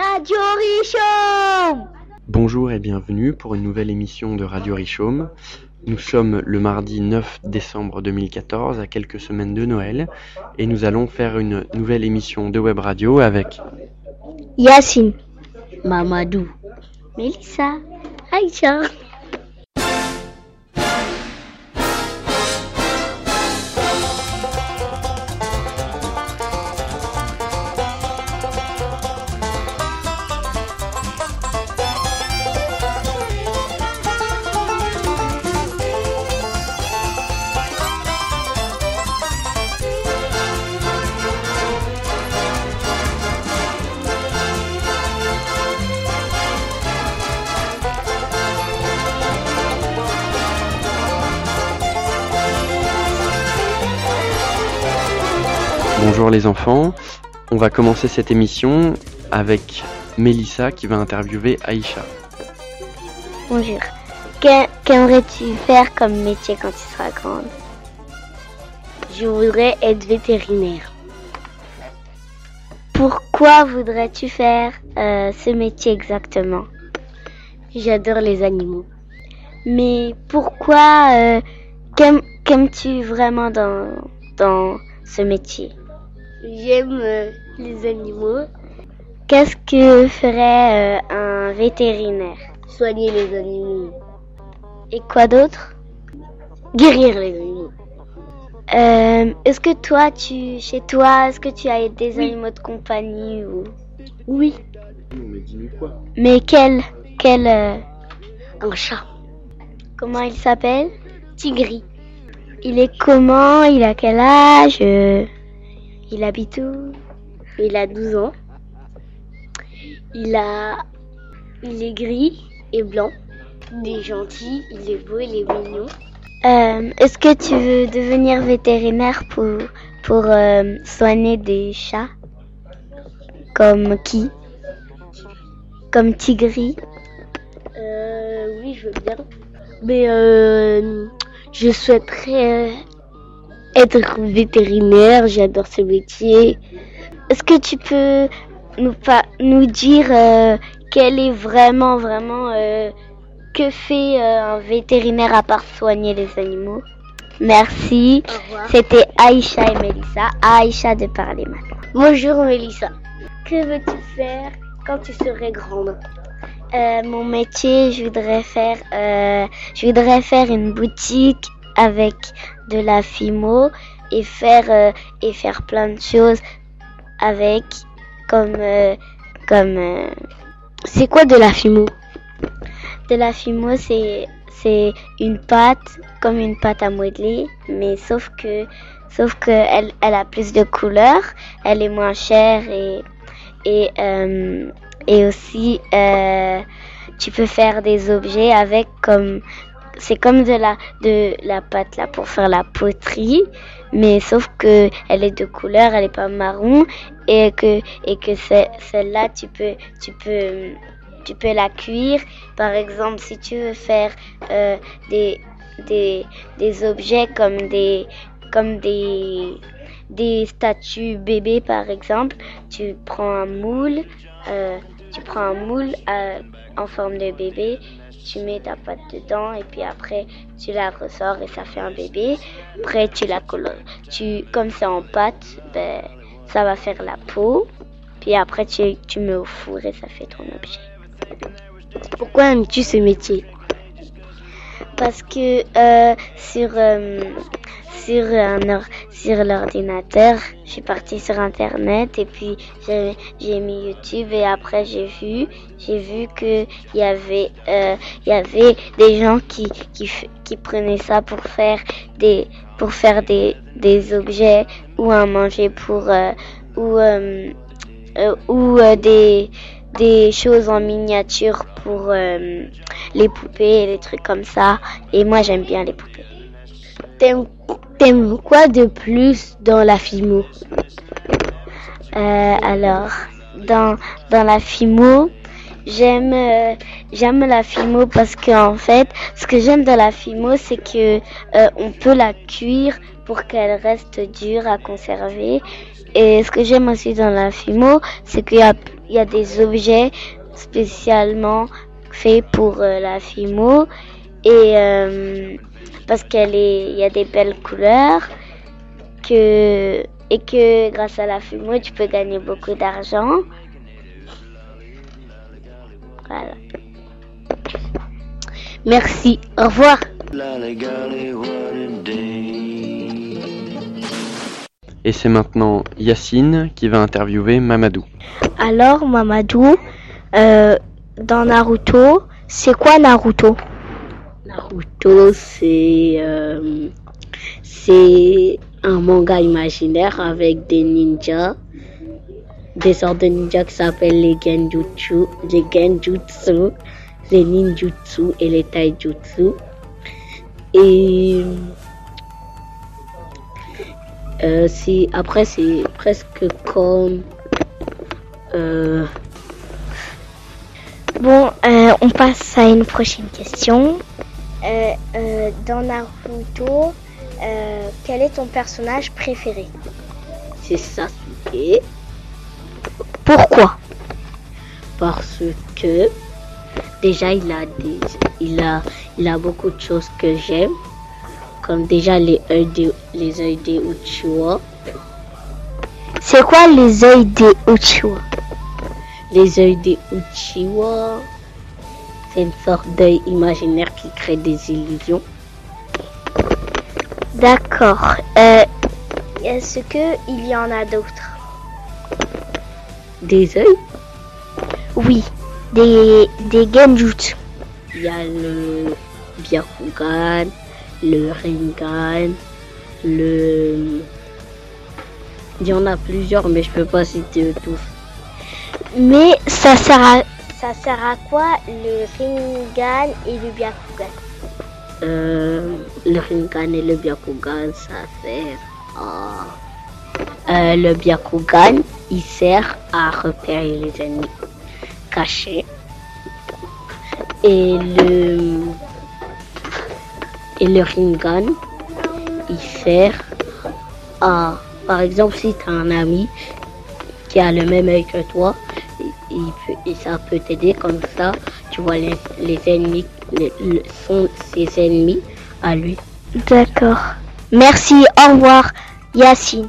Radio Richaume Bonjour et bienvenue pour une nouvelle émission de Radio Richaume. Nous sommes le mardi 9 décembre 2014, à quelques semaines de Noël, et nous allons faire une nouvelle émission de web radio avec Yacine, Mamadou, Mélissa, Aïcha. Bonjour les enfants. On va commencer cette émission avec Mélissa qui va interviewer Aïcha. Bonjour. Qu'aimerais-tu faire comme métier quand tu seras grande? Je voudrais être vétérinaire. Pourquoi voudrais-tu faire euh, ce métier exactement? J'adore les animaux. Mais pourquoi euh, qu'aim- qu'aimes-tu vraiment dans ce métier? J'aime euh, les animaux. Qu'est-ce que ferait euh, un vétérinaire? Soigner les animaux. Et quoi d'autre? Guérir les animaux. Euh, est-ce que toi, tu, chez toi, est-ce que tu as des animaux de compagnie ou? Oui. mais dis-nous quoi Mais quel, quel euh, Un chat. Comment il s'appelle? Tigri. Il est comment? Il a quel âge Euh, Il habite où? Il a 12 ans. Il a, il est gris et blanc. Il est gentil, il est beau, il est mignon. Euh, Est-ce que tu veux devenir vétérinaire pour, pour euh, soigner des chats? Comme qui? Comme Tigri? Euh, Oui, je veux bien. Mais euh, je souhaiterais être vétérinaire. J'adore ce métier. Est-ce que tu peux nous, nous dire euh, quel est vraiment, vraiment, euh, que fait euh, un vétérinaire à part soigner les animaux? Merci. C'était Aïcha et Mélissa. Aïcha de parler maintenant. Bonjour Mélissa. Que veux-tu faire quand tu serais grande? Mon métier, je voudrais faire, je voudrais faire une boutique avec de la fimo et faire euh, et faire plein de choses avec comme euh, comme euh, c'est quoi de la fimo? De la fimo c'est une pâte comme une pâte à modeler mais sauf que sauf que elle, a plus de couleurs, elle est moins chère et aussi tu peux faire des objets avec comme c'est comme de la de la pâte là pour faire la poterie. Mais sauf que elle est de couleur elle est pas marron. Et que et que celle-là tu peux tu peux tu peux la cuire. Par exemple si tu veux faire euh, des des des objets comme des comme des des statues bébés par exemple tu prends un moule euh, tu prends un moule euh, en forme de bébé tu mets ta pâte dedans et puis après tu la ressors et ça fait un bébé. Après tu la colores. Tu, comme c'est en pâte, ben, ça va faire la peau. Puis après tu, tu mets au four et ça fait ton objet. Pourquoi aimes-tu ce métier? Parce que euh, sur, euh, sur, un sur l'ordinateur, je suis partie sur internet et puis j'ai mis YouTube et après j'ai vu j'ai vu que il y avait euh, il y avait des gens qui, qui qui prenaient ça pour faire des pour faire des, des objets ou à manger pour euh, ou euh, euh, ou euh, des des choses en miniature pour euh, les poupées et les trucs comme ça. Et moi j'aime bien les poupées. T'aimes t'aimes quoi de plus dans la FIMO? Euh, alors, dans, dans la FIMO, j'aime euh, j'aime la FIMO parce que en fait, ce que j'aime dans la FIMO, c'est que euh, on peut la cuire pour qu'elle reste dure à conserver. Et ce que j'aime aussi dans la FIMO, c'est qu'il y a il y a des objets spécialement faits pour la FIMO et euh, parce qu'elle est, il y a des belles couleurs que et que grâce à la FIMO tu peux gagner beaucoup d'argent. Voilà. Merci. Au revoir. Et c'est maintenant Yacine qui va interviewer Mamadou. Alors Mamadou, euh, dans Naruto, c'est quoi Naruto? Naruto, c'est euh, c'est un manga imaginaire avec des ninjas, des sortes de ninjas qui s'appellent les genjutsu, les genjutsu, les ninjutsu et les taijutsu. Et euh, après c'est presque comme euh, Bon, euh, on passe à une prochaine question. Euh, euh, dans Naruto, euh, quel est ton personnage préféré? C'est Sasuke. Pourquoi? Parce que déjà il a des il a il a beaucoup de choses que j'aime comme déjà les œils des les œils des Uchiwa. C'est quoi les œils des Uchiwa? Les œils des Uchiwa? C'est une sorte d'œil imaginaire qui crée des illusions. D'accord. Euh, Est-ce que il y en a d'autres? Des œils? Oui, des, des genjutsu. il y a le Byakugan le Rinnegan le il y en a plusieurs mais je peux pas citer tous. Mais ça sert à, ça sert à quoi le Rinnegan et le Byakugan Euh, le Rinnegan et le Byakugan, ça sert à... Euh, le Byakugan, il sert à repérer les ennemis cachés. Et le... Et le Rinnegan, il sert à... Par exemple, si tu as un ami qui a le même œil que toi, il peut, et ça peut t'aider comme ça, tu vois les, les ennemis, les, le- sont ses ennemis à lui. D'accord. Merci, au revoir, Yacine.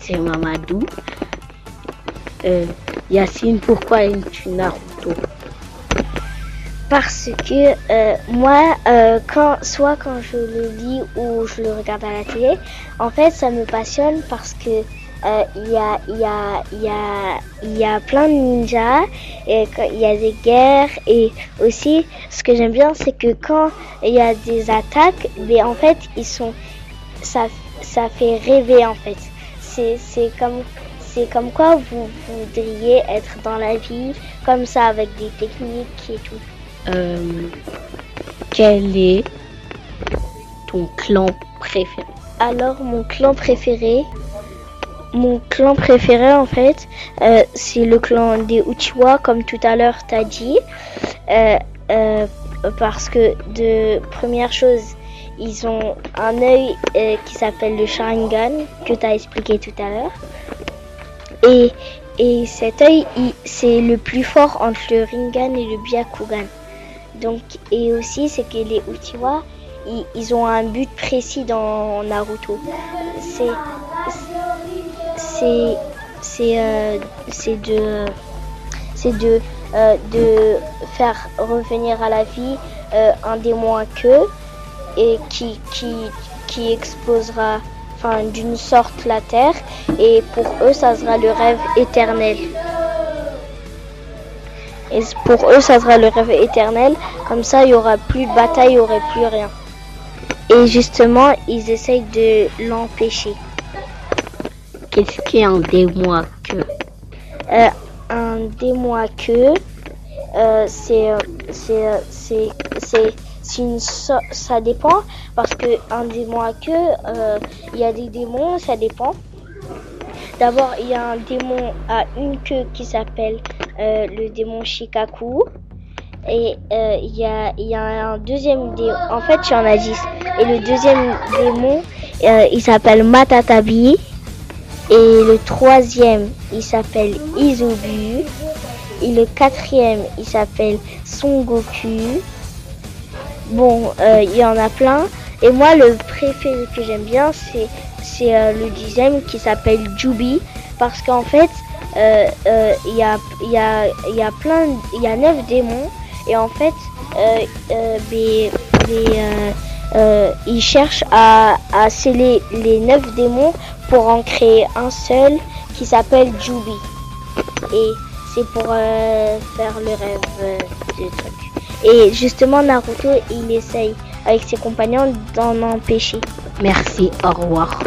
C'est Mamadou. Euh, Yacine, pourquoi aimes-tu Naruto? Parce que euh, moi, euh, quand, soit quand je le lis ou je le regarde à la télé, en fait, ça me passionne parce que euh, il y, a, y, a, y, a, y a plein de ninjas, il y a des guerres, et aussi, ce que j'aime bien, c'est que quand il y a des attaques, mais en fait, ils sont, ça, ça fait rêver en fait. C'est comme, c'est comme quoi vous voudriez être dans la vie, comme ça, avec des techniques et tout. Euh, Quel est ton clan préféré? Alors, mon clan préféré, mon clan préféré en fait, euh, c'est le clan des Uchiwa, comme tout à l'heure t'as dit, Euh, parce que de première chose, ils ont un œil qui s'appelle le Sharingan que t'as expliqué tout à l'heure, et et cet œil, il- c'est le plus fort entre le Rinnegan et le Byakugan. Et aussi, c'est que les Uchiwa, ils, ont un but précis dans Naruto. C'est c'est c'est euh, euh, de faire revenir à la vie euh, un démon à et qui qui enfin d'une sorte la terre et pour eux ça sera le rêve éternel. Et pour eux, ça sera le rêve éternel. Comme ça, il y aura plus de bataille, il y aurait plus rien. Et justement, ils essayent de l'empêcher. Qu'est-ce qui est un démon à queue Euh, un démon à queue, euh, c'est, euh, c'est, euh, c'est, c'est, c'est une so- ça dépend parce que un démon à queue, euh, il y a des démons, ça dépend. D'abord, il y a un démon à une queue qui s'appelle euh, le démon Shikaku. Et euh, il y, a, y a un deuxième démon. En fait, il y en a 10. Et le deuxième démon, euh, il s'appelle Matatabi. Et le troisième, il s'appelle Izubu. Et le quatrième, il s'appelle Son Goku. Bon, euh, il y en a plein. Et moi, le préféré que j'aime bien, c'est c'est euh, le dixième qui s'appelle Jubi. Parce qu'en fait, euh, euh, il y, a, il y, il il neuf démons. Et en fait, euh, euh, mais- euh, euh, à, sceller les neuf démons pour en créer un seul qui s'appelle Jubi. Et c'est pour euh, faire le rêve euh, du truc. Et justement, Naruto, il essaye avec ses compagnons d'en empêcher. Merci, au revoir.